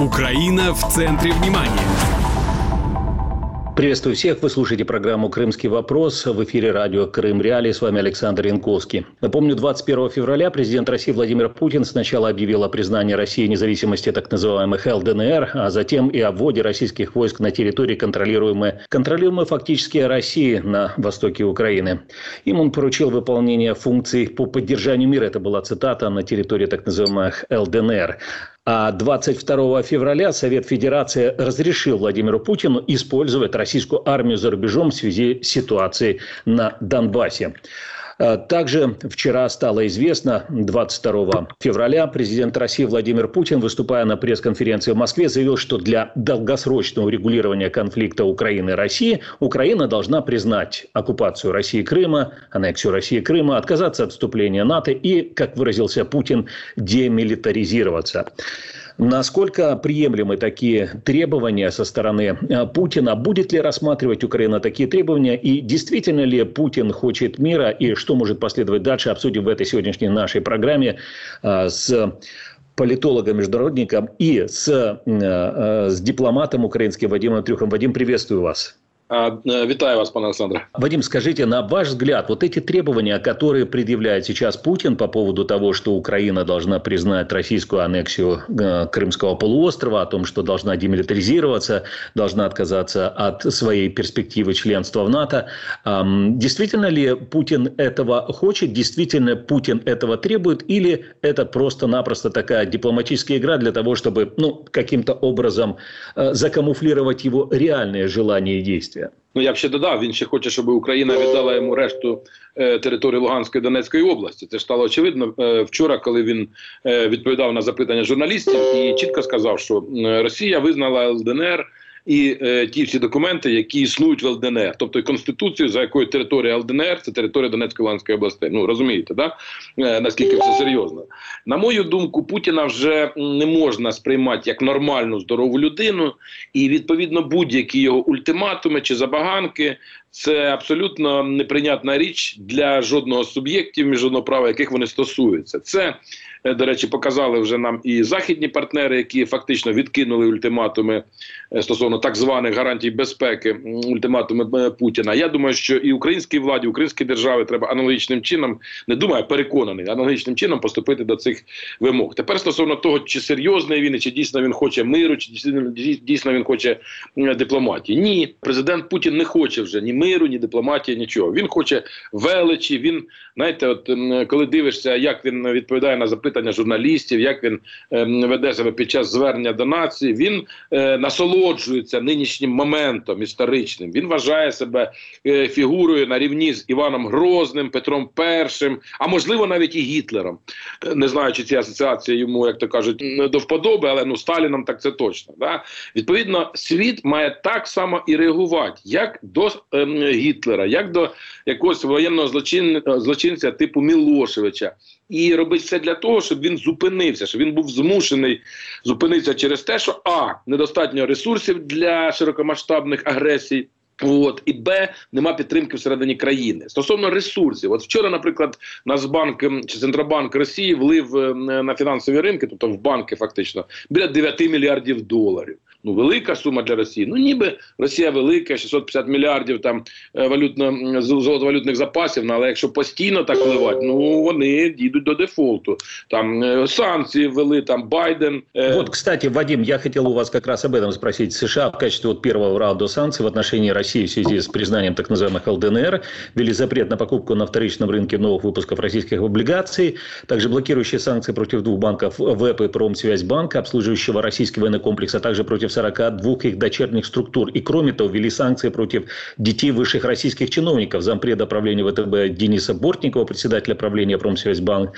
Украина в центре внимания. Приветствую всех. Вы слушаете программу «Крымский вопрос». В эфире радио «Крым Реалии». С вами Александр Янковский. Напомню, 21 февраля президент России Владимир Путин сначала объявил о признании России независимости так называемых ЛДНР, а затем и о вводе российских войск на территории, контролируемой, контролируемой фактически России на востоке Украины. Им он поручил выполнение функций по поддержанию мира. Это была цитата на территории так называемых ЛДНР. А 22 февраля Совет Федерации разрешил Владимиру Путину использовать российскую армию за рубежом в связи с ситуацией на Донбассе. Э, также вчера стало известно, 22 февраля, президент России Владимир Путин, выступая на пресс-конференции в Москве, заявил, что для долгосрочного урегулирования конфликта Украины и России Украина должна признать оккупацию России Крыма, аннексию России Крыма, отказаться от вступления НАТО и, как выразился Путин, демилитаризироваться. Насколько приемлемы такие требования со стороны э, Путина? Будет ли рассматривать Украина такие требования? И действительно ли Путин хочет мира? И что может последовать дальше? Обсудим в этой сегодняшней нашей программе э, с политологом, международником и с, э, с дипломатом украинским Вадимом Трюхом. Вадим, приветствую вас. Э, витаю вас, пане Александре. Вадим, скажите, на ваш взгляд, вот эти требования, которые предъявляет сейчас Путин по поводу того, что Украина должна признать российскую аннексию э, Крымского полуострова, о том, что должна демилитаризироваться, должна отказаться от своей перспективы членства в НАТО, действительно ли Путин этого хочет, действительно Путин этого требует, или это просто-напросто такая дипломатическая игра для того, чтобы ну, каким-то образом э, закамуфлировать его реальные желания и действия? Ну я б ще додав, він ще хоче, щоб Україна віддала йому решту е, території Луганської Донецької області. Це ж стало очевидно е, вчора, коли він е, відповідав на запитання журналістів і чітко сказав, що е, Росія визнала ЛДНР і е, ті всі документи, які існують в ЛДНР, тобто конституцію, за якою територія ЛДНР це територія Донецької Луганської області. Ну розумієте, да е, наскільки все серйозно? На мою думку, Путіна вже не можна сприймати як нормальну здорову людину, і відповідно будь-які його ультиматуми чи забаганки. Це абсолютно неприйнятна річ для жодного суб'єктів міжнародного права, яких вони стосуються. Це Е, до речі, показали вже нам і західні партнери, які фактично відкинули ультиматуми е, стосовно так званих гарантій безпеки, ультиматуми е, Путіна. Я думаю, що і українській владі, українській державі треба аналогічним чином, не думаю, переконаний, аналогічним чином поступити до цих вимог. Тепер стосовно того, чи серйозний він, чи дійсно він хоче миру, чи дійсно він хоче дипломатії. Ні, президент Путін не хоче вже ні миру, ні дипломатії, нічого. Він хоче величі. Він знаєте, от коли дивишся, як він відповідає на запитання журналістів, як він е, веде себе під час звернення до нації. Він е, насолоджується нинішнім моментом історичним. Він вважає себе е, фігурою на рівні з Іваном Грозним, Петром І, а можливо навіть і Гітлером. Е, не знаю, чи ці асоціації йому, як то кажуть, до вподоби, але ну Сталіном так це точно. Да? Відповідно, світ має так само і реагувати, як до е, Гітлера, як до якогось воєнного злочин, злочинця типу Мілошевича і робить все для того, щоб він зупинився, щоб він був змушений зупинитися через те, що а недостатньо ресурсів для широкомасштабних агресій. От і Б нема підтримки всередині країни стосовно ресурсів. От вчора, наприклад, Нацбанк чи Центробанк Росії влив е, на фінансові ринки, тобто в банки, фактично біля 9 мільярдів доларів ну велика сума для Росії. Ну ніби Росія велика, 650 мільярдів там е, валютно золотовалютних запасів. Ну, але якщо постійно так вливати, ну вони дійдуть до дефолту. Там е, санкції ввели, там Байден. Е, вот, кстати, Вадим, я хотел у вас как раз об этом спросить. США в качестве вот первого раунда санкций в отношении России в связи с признанием так называемых ЛДНР ввели запрет на покупку на вторичном рынке новых выпусков российских облигаций, также блокирующие санкции против двух банков ВЭП и Промсвязьбанка, обслуживающего российский военный комплекс, а также против 42 их дочерних структур. И кроме того, ввели санкции против детей высших российских чиновников. Зампреда правления ВТБ Дениса Бортникова, председателя правления Промсвязьбанка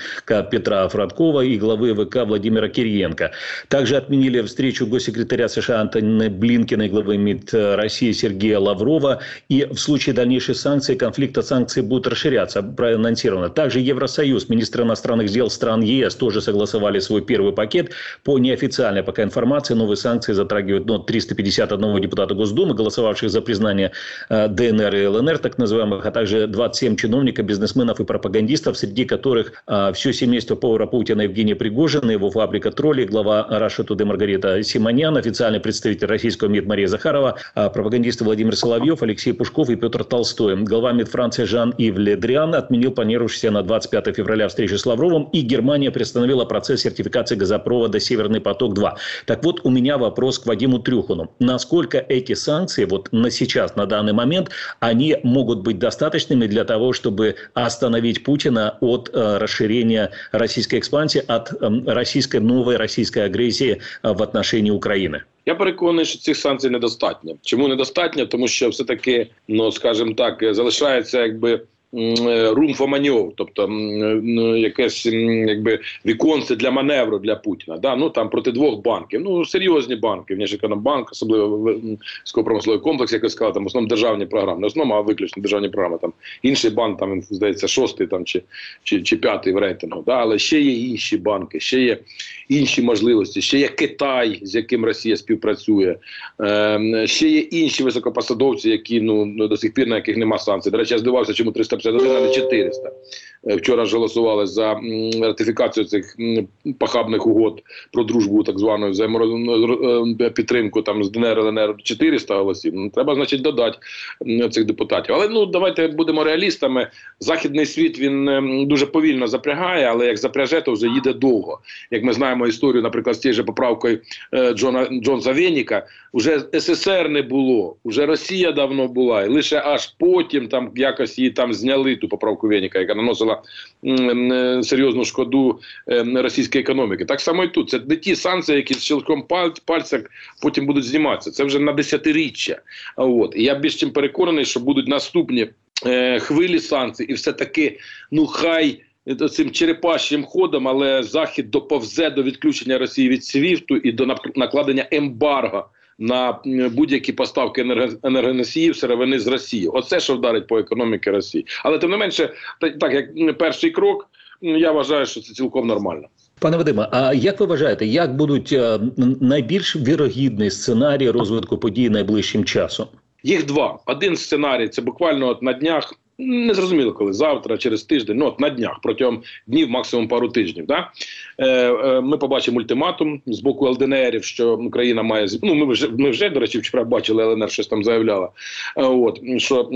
Петра Фродкова и главы ВК Владимира Кириенко. Также отменили встречу госсекретаря США Антонина Блинкина и главы МИД России Сергея Лаврова. И в случае дальнейших санкций, конфликта санкций будут расширяться, проанонсировано. Также Евросоюз, министры иностранных дел стран ЕС тоже согласовали свой первый пакет по неофициальной пока информации. Новые санкции затрагивают затрагивает ну, 351 депутата Госдумы, голосовавших за признание э, ДНР и ЛНР, так называемых, а также 27 чиновников, бизнесменов и пропагандистов, среди которых э, все семейство повара Путина Евгения Пригожина, его фабрика троллей, глава Раша Туды Маргарита Симонян, официальный представитель российского МИД Мария Захарова, э, пропагандисты Владимир Соловьев, Алексей Пушков и Петр Толстой. Глава МИД Франции Жан-Ив Ледриан отменил планировавшийся на 25 февраля встречу с Лавровым, и Германия приостановила процесс сертификации газопровода «Северный поток-2». Так вот, у меня вопрос к Вадиму Трюхану. Насколько эти санкции вот на сейчас, на данный момент, они могут быть достаточными для того, чтобы остановить Путина от э, расширения российской экспансии, от э, российской новой российской агрессии э, в отношении України? Я переконаний, що цих санкцій недостатньо. Чому недостатньо? Тому що все таки, ну скажімо так, залишається якби. Рум for тобто якесь якби віконце для маневру для Путіна. Да? Ну там проти двох банків. Ну серйозні банки, Внешекономбанк, особливо військово-промисловий комплекс, як я сказав, там в основному державні програми, не основному, а виключно державні програми. Там інший банк, там здається, шостий там чи чи, чи п'ятий в рейтингу. Да? Але ще є інші банки, ще є інші можливості. Ще є Китай, з яким Росія співпрацює, е, ще є інші високопосадовці, які ну до сих пір на яких нема санкцій. До речі, я здивався, чому 351, а не 400. Е, вчора ж голосували за ратифікацію цих похабних угод про дружбу, так звану е, підтримку там з ДНР ЛНР 400 голосів. Ну, треба, значить, додати цих депутатів. Але ну давайте будемо реалістами. Західний світ він дуже повільно запрягає, але як запряже, то вже їде довго. Як ми знаємо історію, наприклад, з тією же поправкою е, Джона Джонса Веніка, вже СССР не було, вже Росія давно була, і лише аж потім там якось її там зняли ту поправку Веніка, яка наносила Е, серйозну шкоду е, російської економіки. Так само і тут це не ті санкції, які з щелком пальця потім будуть зніматися. Це вже на десятиріччя. От і я більш чим переконаний, що будуть наступні е, хвилі санкцій, і все таки, ну хай. Цим черепашим ходом, але захід доповзе до відключення Росії від СВІФТу і до накладення ембарго на будь-які поставки енергоносіїв сировини з Росії. Оце що вдарить по економіці Росії. Але тим не менше, так як перший крок, я вважаю, що це цілком нормально. Пане Вадиме, а як ви вважаєте, як будуть е, найбільш вірогідний сценарій розвитку подій найближчим часом? Їх два. Один сценарій це буквально от на днях не зрозуміло, коли завтра, через тиждень, ну от на днях, протягом днів, максимум пару тижнів. Да? Е, е, Ми побачимо ультиматум з боку ЛДНРів, що Україна має ну ми вже ми вже до речі, вчора бачили ЛНР, щось там заявляла. Е, от що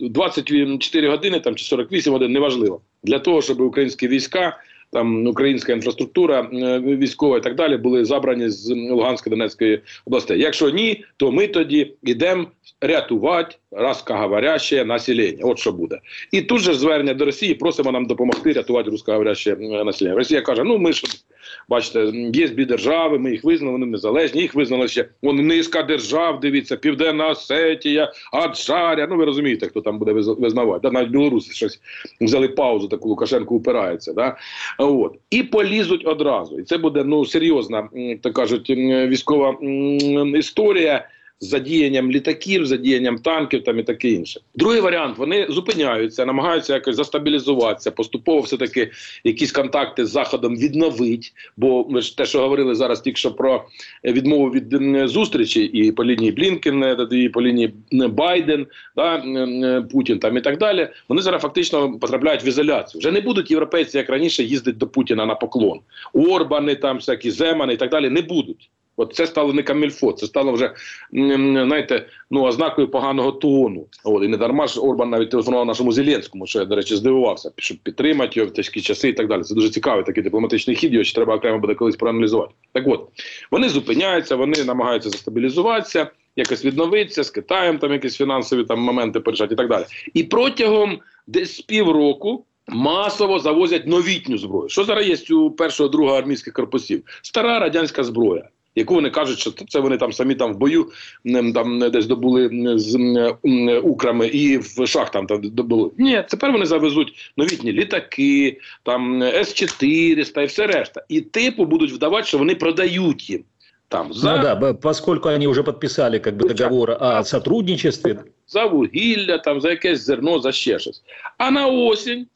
24 години там чи 48 годин неважливо для того, щоб українські війська там українська інфраструктура е, військова і так далі були забрані з Луганської Донецької областей. Якщо ні, то ми тоді йдемо рятувати русскоговоряще населення. От що буде, і тут же звернення до Росії просимо нам допомогти рятувати русскоговоряще е, населення. Росія каже: Ну ми ж бачите, є дві держави, ми їх визнали, вони незалежні. Їх визнали ще вони низка держав. Дивіться, Південна Осетія, Аджаря. Ну ви розумієте, хто там буде визнавати. Да, навіть білоруси щось взяли паузу. Таку Лукашенко упирається. Да? От і полізуть одразу, і це буде ну серйозна, так кажуть, військова історія з задіянням літаків, задіянням танків там і таке інше. Другий варіант вони зупиняються, намагаються якось застабілізуватися, поступово все таки якісь контакти з заходом відновить. Бо ви ж те, що говорили зараз, тільки що про відмову від зустрічі, і по лінії Блінкен, і по лінії Байден, да, Путін там і так далі. Вони зараз фактично потрапляють в ізоляцію. Вже не будуть європейці, як раніше, їздити до Путіна на поклон. Орбани, там всякі земани і так далі не будуть. От це стало не камільфо, це стало вже знаєте, ну ознакою поганого тону. От і не дарма ж Орбан навіть телефонував нашому Зеленському, що я до речі здивувався, щоб підтримати його в тяжкі часи і так далі. Це дуже цікавий такий дипломатичний хід. Його ще треба окремо буде колись проаналізувати. Так от вони зупиняються, вони намагаються застабілізуватися, якось відновитися з Китаєм, там якісь фінансові там моменти порішати і так далі. І протягом десь півроку. Масово завозять новітню зброю. Що зараз є у першого другого армійських корпусів? Стара радянська зброя яку вони кажуть, що це вони там самі там в бою там десь добули з украми і в шахтам там добули. Ні, тепер вони завезуть новітні літаки, там С-400 і все решта. І типу будуть вдавати, що вони продають їм. Там, за... Ну да, поскольку они уже подписали как бы договор о сотрудничестве. За вугілля, там, за якесь зерно, за ще щось. А на осінь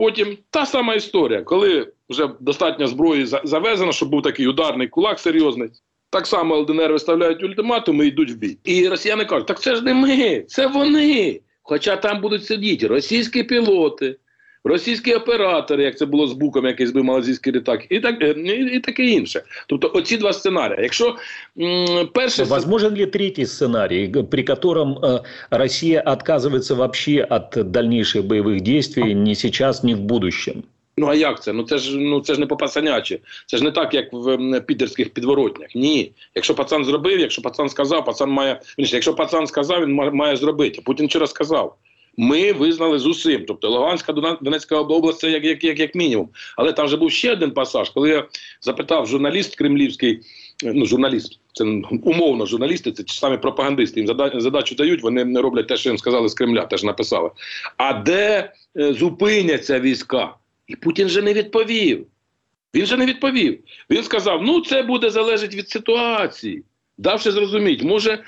потім та сама історія, коли вже достатньо зброї завезено, щоб був такий ударний кулак серйозний. Так само ЛДНР виставляють ультиматуми і йдуть в бій. І росіяни кажуть, так це ж не ми, це вони. Хоча там будуть сидіти російські пілоти, російські оператори, як це було з буком, який збив малазійський літак, і так і, і таке інше. Тобто, оці два сценарії. Якщо м, перше возможен ли третий сценарий, при котором э, Россия отказывается вообще от дальнейших боевых действий ни сейчас, ни в будущем? Ну а як це? Ну це ж ну це ж не по пацанячі. Це ж не так, як в підерських підворотнях. Ні. Якщо пацан зробив, якщо пацан сказав, пацан має. Якщо пацан сказав, він має зробити. Путін вчора сказав. Ми визнали з усім. Тобто Луганська Донецька область це як як, як, як мінімум. Але там вже був ще один пасаж, коли я запитав журналіст кремлівський, ну журналіст, це умовно журналісти, це самі пропагандисти. Їм задачу дають, вони не роблять те, що їм сказали з Кремля, теж написали. А де е, зупиняться війська? І Путін же не відповів. Він же не відповів. Він сказав: ну це буде залежати від ситуації давши зрозуміти, може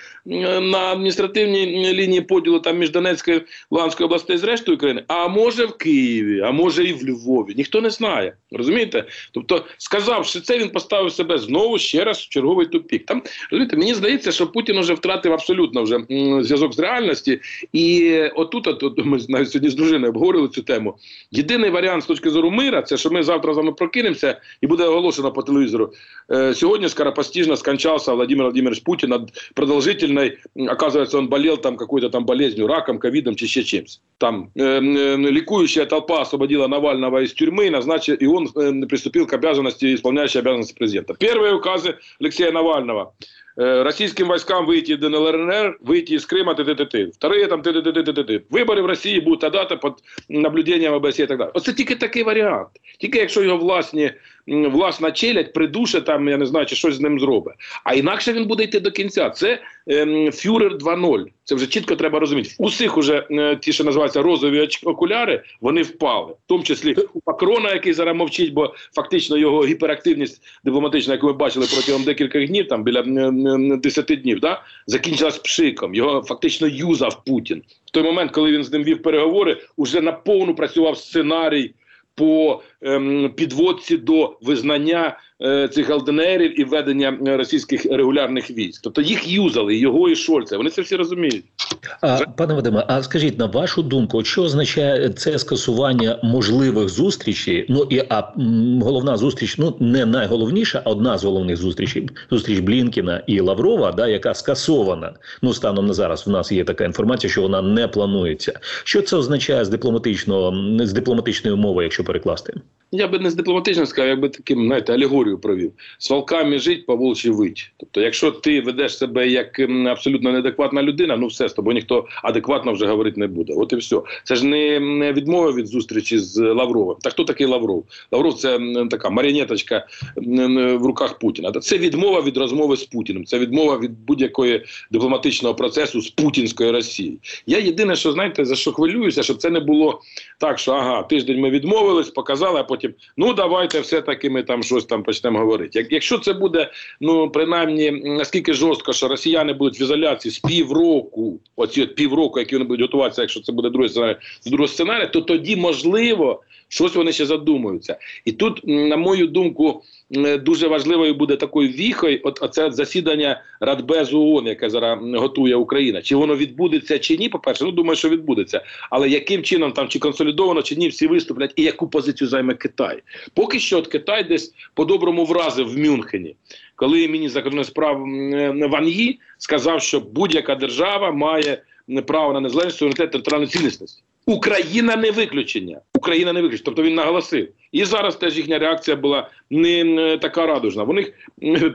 на адміністративній лінії поділу там між Донецькою Луганською областей з рештою країни, а може в Києві, а може і в Львові. Ніхто не знає. Розумієте? Тобто, сказавши це, він поставив себе знову ще раз в черговий тупік. Там розумієте, мені здається, що Путін вже втратив абсолютно вже зв'язок з реальності. І отут, от, ми навіть сьогодні з дружиною обговорили цю тему. Єдиний варіант з точки зору мира, це що ми завтра з вами прокинемося і буде оголошено по телевізору. Е, сьогодні скоропостижно скончався Владимир Владимирович Владимирович Путин от продолжительной, оказывается, он болел там какой-то там болезнью, раком, ковидом, чи еще чем-то. Там э, э, ликующая толпа освободила Навального из тюрьмы, назначил, и он э, приступил к обязанности, исполняющей обязанности президента. Первые указы Алексея Навального – Э, российским войскам выйти из ДНР, выйти из Крыма, т, т, т, т. Вторые там т, т, т, т, т, т. Вибори в Росії будуть тогда-то під наблюденням ОБСЄ і так далі. Оце тільки такий варіант. Тільки якщо його власні, власна челядь придуше, там, я не знаю, чи щось з ним зробить. А інакше він буде йти до кінця. Це ем, Фюрер 2.0. Це вже чітко треба розуміти. Усіх уже е, ті, що називаються розові окуляри, вони впали. В тому числі у Макрона, який зараз мовчить, бо фактично його гіперактивність дипломатична, яку ми бачили протягом декількох днів, там біля 10 днів, да, закінчилась пшиком. Його фактично юзав Путін. В той момент, коли він з ним вів переговори, уже наповну працював сценарій по ем, підводці до визнання цих ЛДНРів і введення російських регулярних військ. Тобто їх юзали, його і Шольца. Вони це всі розуміють. А, Пане Вадиме, а скажіть на вашу думку, що означає це скасування можливих зустрічей? Ну і а головна зустріч, ну не найголовніша, а одна з головних зустрічей зустріч Блінкіна і Лаврова, да, яка скасована. Ну станом на зараз в нас є така інформація, що вона не планується. Що це означає з дипломатичного з дипломатичної мови, якщо перекласти? Я би не з дипломатично сказав, я би таким знаєте, алегорію провів. З волками жить, по волчі вить. Тобто, якщо ти ведеш себе як абсолютно неадекватна людина, ну все з тобою ніхто адекватно вже говорити не буде. От і все. Це ж не відмова від зустрічі з Лавровим. Та хто такий Лавров? Лавров це така маріонеточка в руках Путіна. Це відмова від розмови з Путіним. Це відмова від будь-якої дипломатичного процесу з путінської Росії. Я єдине, що знаєте, за що хвилююся, щоб це не було так, що ага, тиждень ми відмовились, показали, а потім ну давайте все-таки ми там щось там почнемо говорити. Як, Якщо це буде, ну принаймні наскільки жорстко, що росіяни будуть в ізоляції з півроку, оці от півроку, які вони будуть готуватися, якщо це буде другий сценарій, з другого то тоді можливо щось вони ще задумаються. І тут, на мою думку, дуже важливою буде такою віхою. От оце засідання Радбезу ООН, яке зараз готує Україна. Чи воно відбудеться чи ні? По перше, ну думаю, що відбудеться. Але яким чином там чи консолідовано, чи ні, всі виступлять, і яку позицію займе Китай? Поки що от Китай десь по-доброму вразив в Мюнхені, коли міністр закордонних справ Ван Ї сказав, що будь-яка держава має право на незалежність суверенітет територіальну цілісність. Україна не виключення. Україна не виключення. Тобто він наголосив. І зараз теж їхня реакція була не така радужна. У них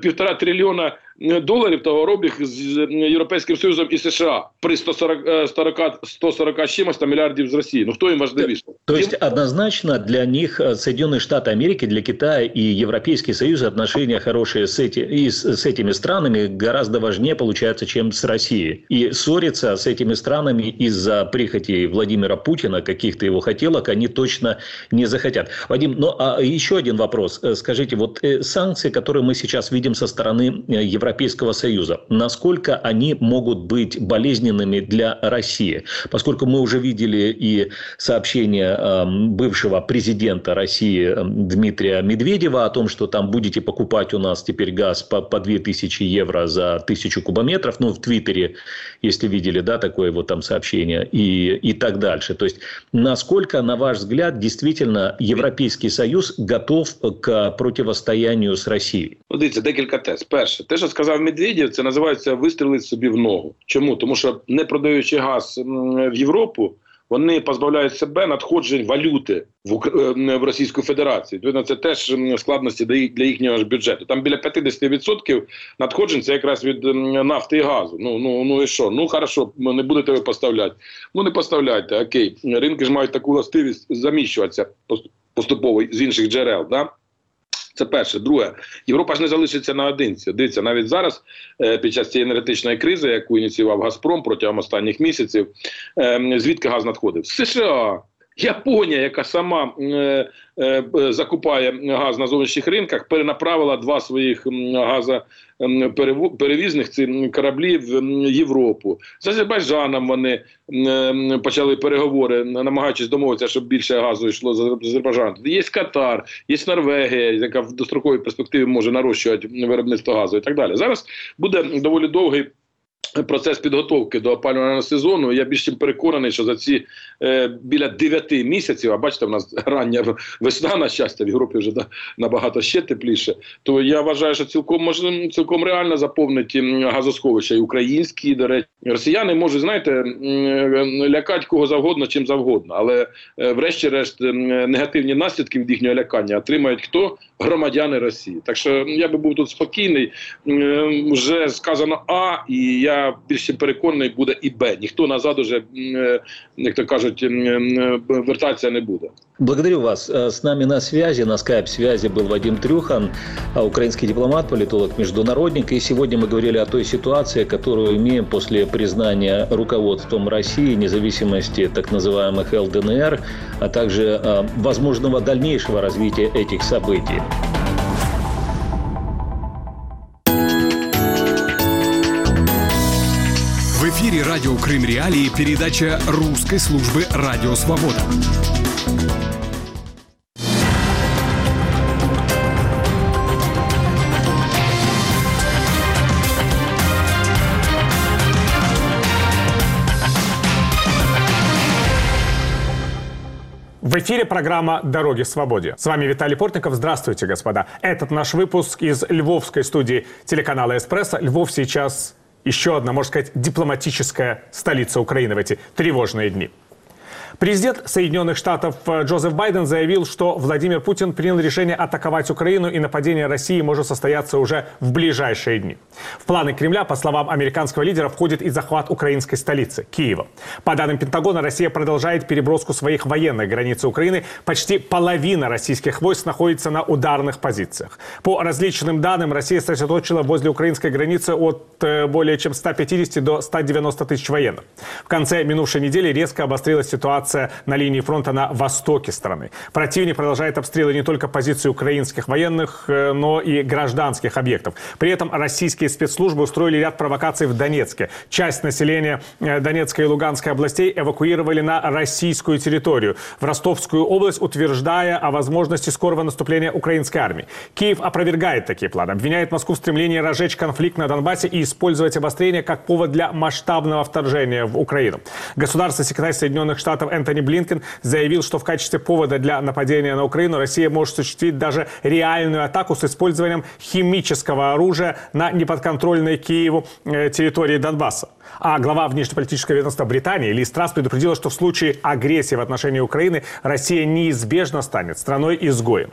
півтора трильйона доларів товарообіг з Європейським Союзом і США при 140, 140, 140 чимось мільярдів з Росії. Ну хто їм важливіше? То есть однозначно для них э, Соединенные Штаты Америки, для Китая и Европейский Союз отношения хорошие с, эти, и с, с этими странами гораздо важнее получается, чем с Россией. И ссориться с этими странами из-за прихоти Владимира Путина, каких-то его хотелок, они точно не захотят. Вадим, ну а еще один вопрос. Э, скажите, вот э, санкции, которые мы сейчас видим со стороны Европейского Европейского Союза, насколько они могут быть болезненными для России? Поскольку мы уже видели и сообщение эм, бывшего президента России эм, Дмитрия Медведева о том, что там будете покупать у нас теперь газ по, по 2000 евро за 1000 кубометров, ну, в Твиттере, если видели, да, такое вот там сообщение, и, и так дальше. То есть, насколько, на ваш взгляд, действительно Европейский Союз готов к противостоянию з Росією? Ну, дивіться, декілька тез. Перше, те, що сказав Медведєв, це називається вистрілити собі в ногу. Чому? Тому що не продаючи газ в Європу, вони позбавляють себе надходжень валюти в е, в Російську Федерацію. Відповідно, це теж складності для їхнього ж бюджету. Там біля 50% надходжень це якраз від нафти і газу. Ну ну ну і що? Ну хорошо, не будете ви поставляти. Ну не поставляйте. Окей, ринки ж мають таку властивість заміщуватися поступово з інших джерел. Да? Це перше. Друге, Європа ж не залишиться наодинці. Дивіться, навіть зараз, е, під час цієї енергетичної кризи, яку ініціював Газпром протягом останніх місяців, е, звідки газ надходив? З США. Японія, яка сама е, е, закупає газ на зовнішніх ринках, перенаправила два своїх газоперевізних ці кораблі в Європу. З Азербайджаном вони е, почали переговори, намагаючись домовитися, щоб більше газу йшло з Азербайджану. Є Катар, є Норвегія, яка в достроковій перспективі може нарощувати виробництво газу і так далі. Зараз буде доволі довгий. Процес підготовки до опалювального сезону. Я більш чим переконаний, що за ці е, біля 9 місяців, а бачите, в нас рання весна на щастя в Європі вже да, набагато ще тепліше. То я вважаю, що цілком можна цілком реально заповнити газосховища і українські. До речі, росіяни можуть знаєте лякати кого завгодно, чим завгодно, але е, врешті-решт негативні наслідки від їхнього лякання отримають хто громадяни Росії. Так що я би був тут спокійний. Е, вже сказано А і я більше переконаний, буде і Б. Ніхто назад уже, е, як то кажуть, вертатися не буде. Благодарю вас. Э, с нами на связи, на скайп-связи был Вадим Трюхан, а, украинский дипломат, политолог, международник. И сегодня мы говорили о той ситуации, которую имеем после признания руководством России независимости так называемых ЛДНР, а также а, возможного дальнейшего развития этих событий. Эфире радио Крым Реалии передача русской службы «Радио Свобода». В эфире программа «Дороги в свободе». С вами Виталий Портников. Здравствуйте, господа. Этот наш выпуск из львовской студии телеканала «Эспрессо». Львов сейчас еще одна, можно сказать, дипломатическая столица Украины в эти тревожные дни. Президент Соединенных Штатов э, Джозеф Байден заявил, что Владимир Путин принял решение атаковать Украину и нападение России может состояться уже в ближайшие дни. В планы Кремля, по словам американского лидера, входит и захват украинской столицы – Киева. По данным Пентагона, Россия продолжает переброску своих военных границ Украины. Почти половина российских войск находится на ударных позициях. По различным данным, Россия сосредоточила возле украинской границы от э, более чем 150 до 190 тысяч военных. В конце минувшей недели резко обострилась ситуация ситуация на линии фронта на востоке страны. Противник продолжает обстрелы не только позиций украинских военных, э, но и гражданских объектов. При этом российские спецслужбы устроили ряд провокаций в Донецке. Часть населения э, Донецкой и Луганской областей эвакуировали на российскую территорию, в Ростовскую область, утверждая о возможности скорого наступления украинской армии. Киев опровергает такие планы, обвиняет Москву в стремлении разжечь конфликт на Донбассе и использовать обострение как повод для масштабного вторжения в Украину. Государственный секретарь Соединенных Штатов Энтони Блинкен заявил, что в качестве повода для нападения на Украину Россия может осуществить даже реальную атаку с использованием химического оружия на неподконтрольной Киеву э, территории Донбасса. А глава внешнеполитического ведомства Британии Ли Страс предупредила, что в случае агрессии в отношении Украины Россия неизбежно станет страной-изгоем.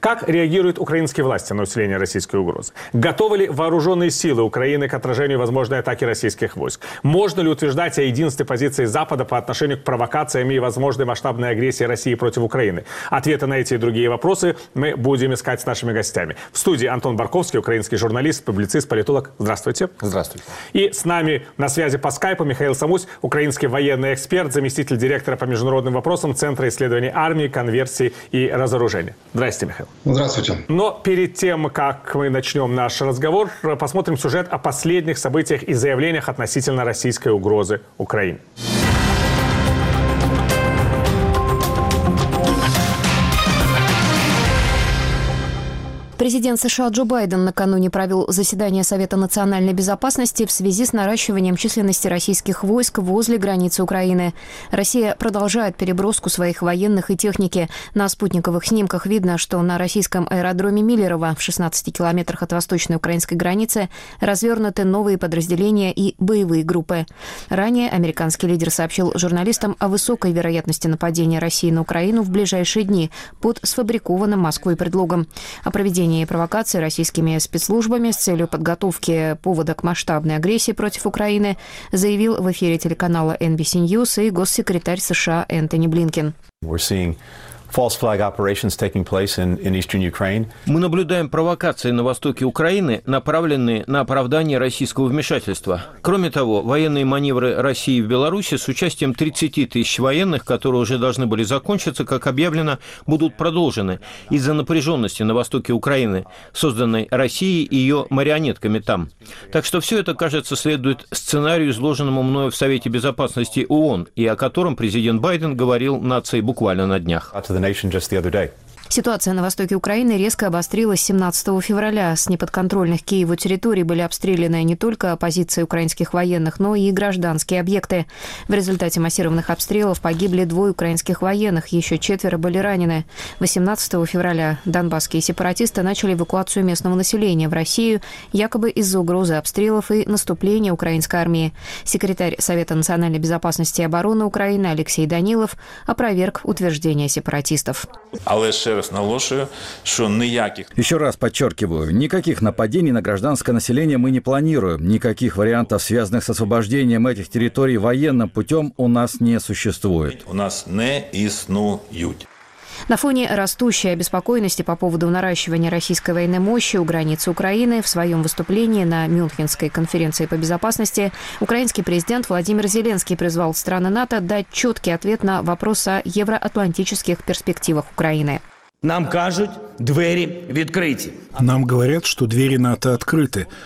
Как реагируют украинские власти на усиление российской угрозы? Готовы ли вооруженные силы Украины к отражению возможной атаки российских войск? Можно ли утверждать о единстве позиции Запада по отношению к провокациям и возможной масштабной агрессии России против Украины? Ответы на эти и другие вопросы мы будем искать с нашими гостями. В студии Антон Барковский, украинский журналист, публицист, политолог. Здравствуйте. Здравствуйте. И с нами на связи по скайпу Михаил Самусь, украинский военный эксперт, заместитель директора по международным вопросам Центра исследований армии, конверсии и разоружения. Здрасте. Здравствуйте, Михаил. Здравствуйте. Но перед тем, как мы начнем наш разговор, посмотрим сюжет о последних событиях и заявлениях относительно российской угрозы Украине. Президент США Джо Байден накануне провел заседание Совета национальной безопасности в связи с наращиванием численности российских войск возле границы Украины. Россия продолжает переброску своих военных и техники. На спутниковых снимках видно, что на российском аэродроме Миллерово в 16 километрах от восточной украинской границы развернуты новые подразделения и боевые группы. Ранее американский лидер сообщил журналистам о высокой вероятности нападения России на Украину в ближайшие дни под сфабрикованным Москвой предлогом. О проведении проведении провокаций российскими спецслужбами с целью подготовки повода к масштабной агрессии против Украины заявил в эфире телеканала NBC News и госсекретарь США Энтони Блинкен. Мы наблюдаем провокации на востоке Украины, направленные на оправдание российского вмешательства. Кроме того, военные маневры России в Беларуси с участием 30 тысяч военных, которые уже должны были закончиться, как объявлено, будут продолжены из-за напряженности на востоке Украины, созданной Россией и ее марионетками там. Так что все это, кажется, следует сценарию, изложенному мною в Совете Безопасности ООН, и о котором президент Байден говорил нации буквально на днях nation just the other day. Ситуация на востоке Украины резко обострилась 17 февраля. С неподконтрольных Киеву территорий были обстреляны не только позиции украинских военных, но и гражданские объекты. В результате массированных обстрелов погибли двое украинских военных, еще четверо были ранены. 18 февраля донбасские сепаратисты начали эвакуацию местного населения в Россию, якобы из-за угрозы обстрелов и наступления украинской армии. Секретарь Совета национальной безопасности и обороны Украины Алексей Данилов опроверг утверждение сепаратистов. Раз наголошую, что никаких... Еще раз подчеркиваю, никаких нападений на гражданское население мы не планируем. Никаких вариантов, связанных с освобождением этих территорий военным путем, у нас не существует. У нас не існують. На фоне растущей обеспокоенности по поводу наращивания российской военной мощи у границы Украины в своем выступлении на Мюнхенской конференции по безопасности украинский президент Владимир Зеленский призвал страны НАТО дать четкий ответ на вопрос о евроатлантических перспективах Украины. Нам кажуть, двері відкриті. Нам говорят, что двери НАТО открыты.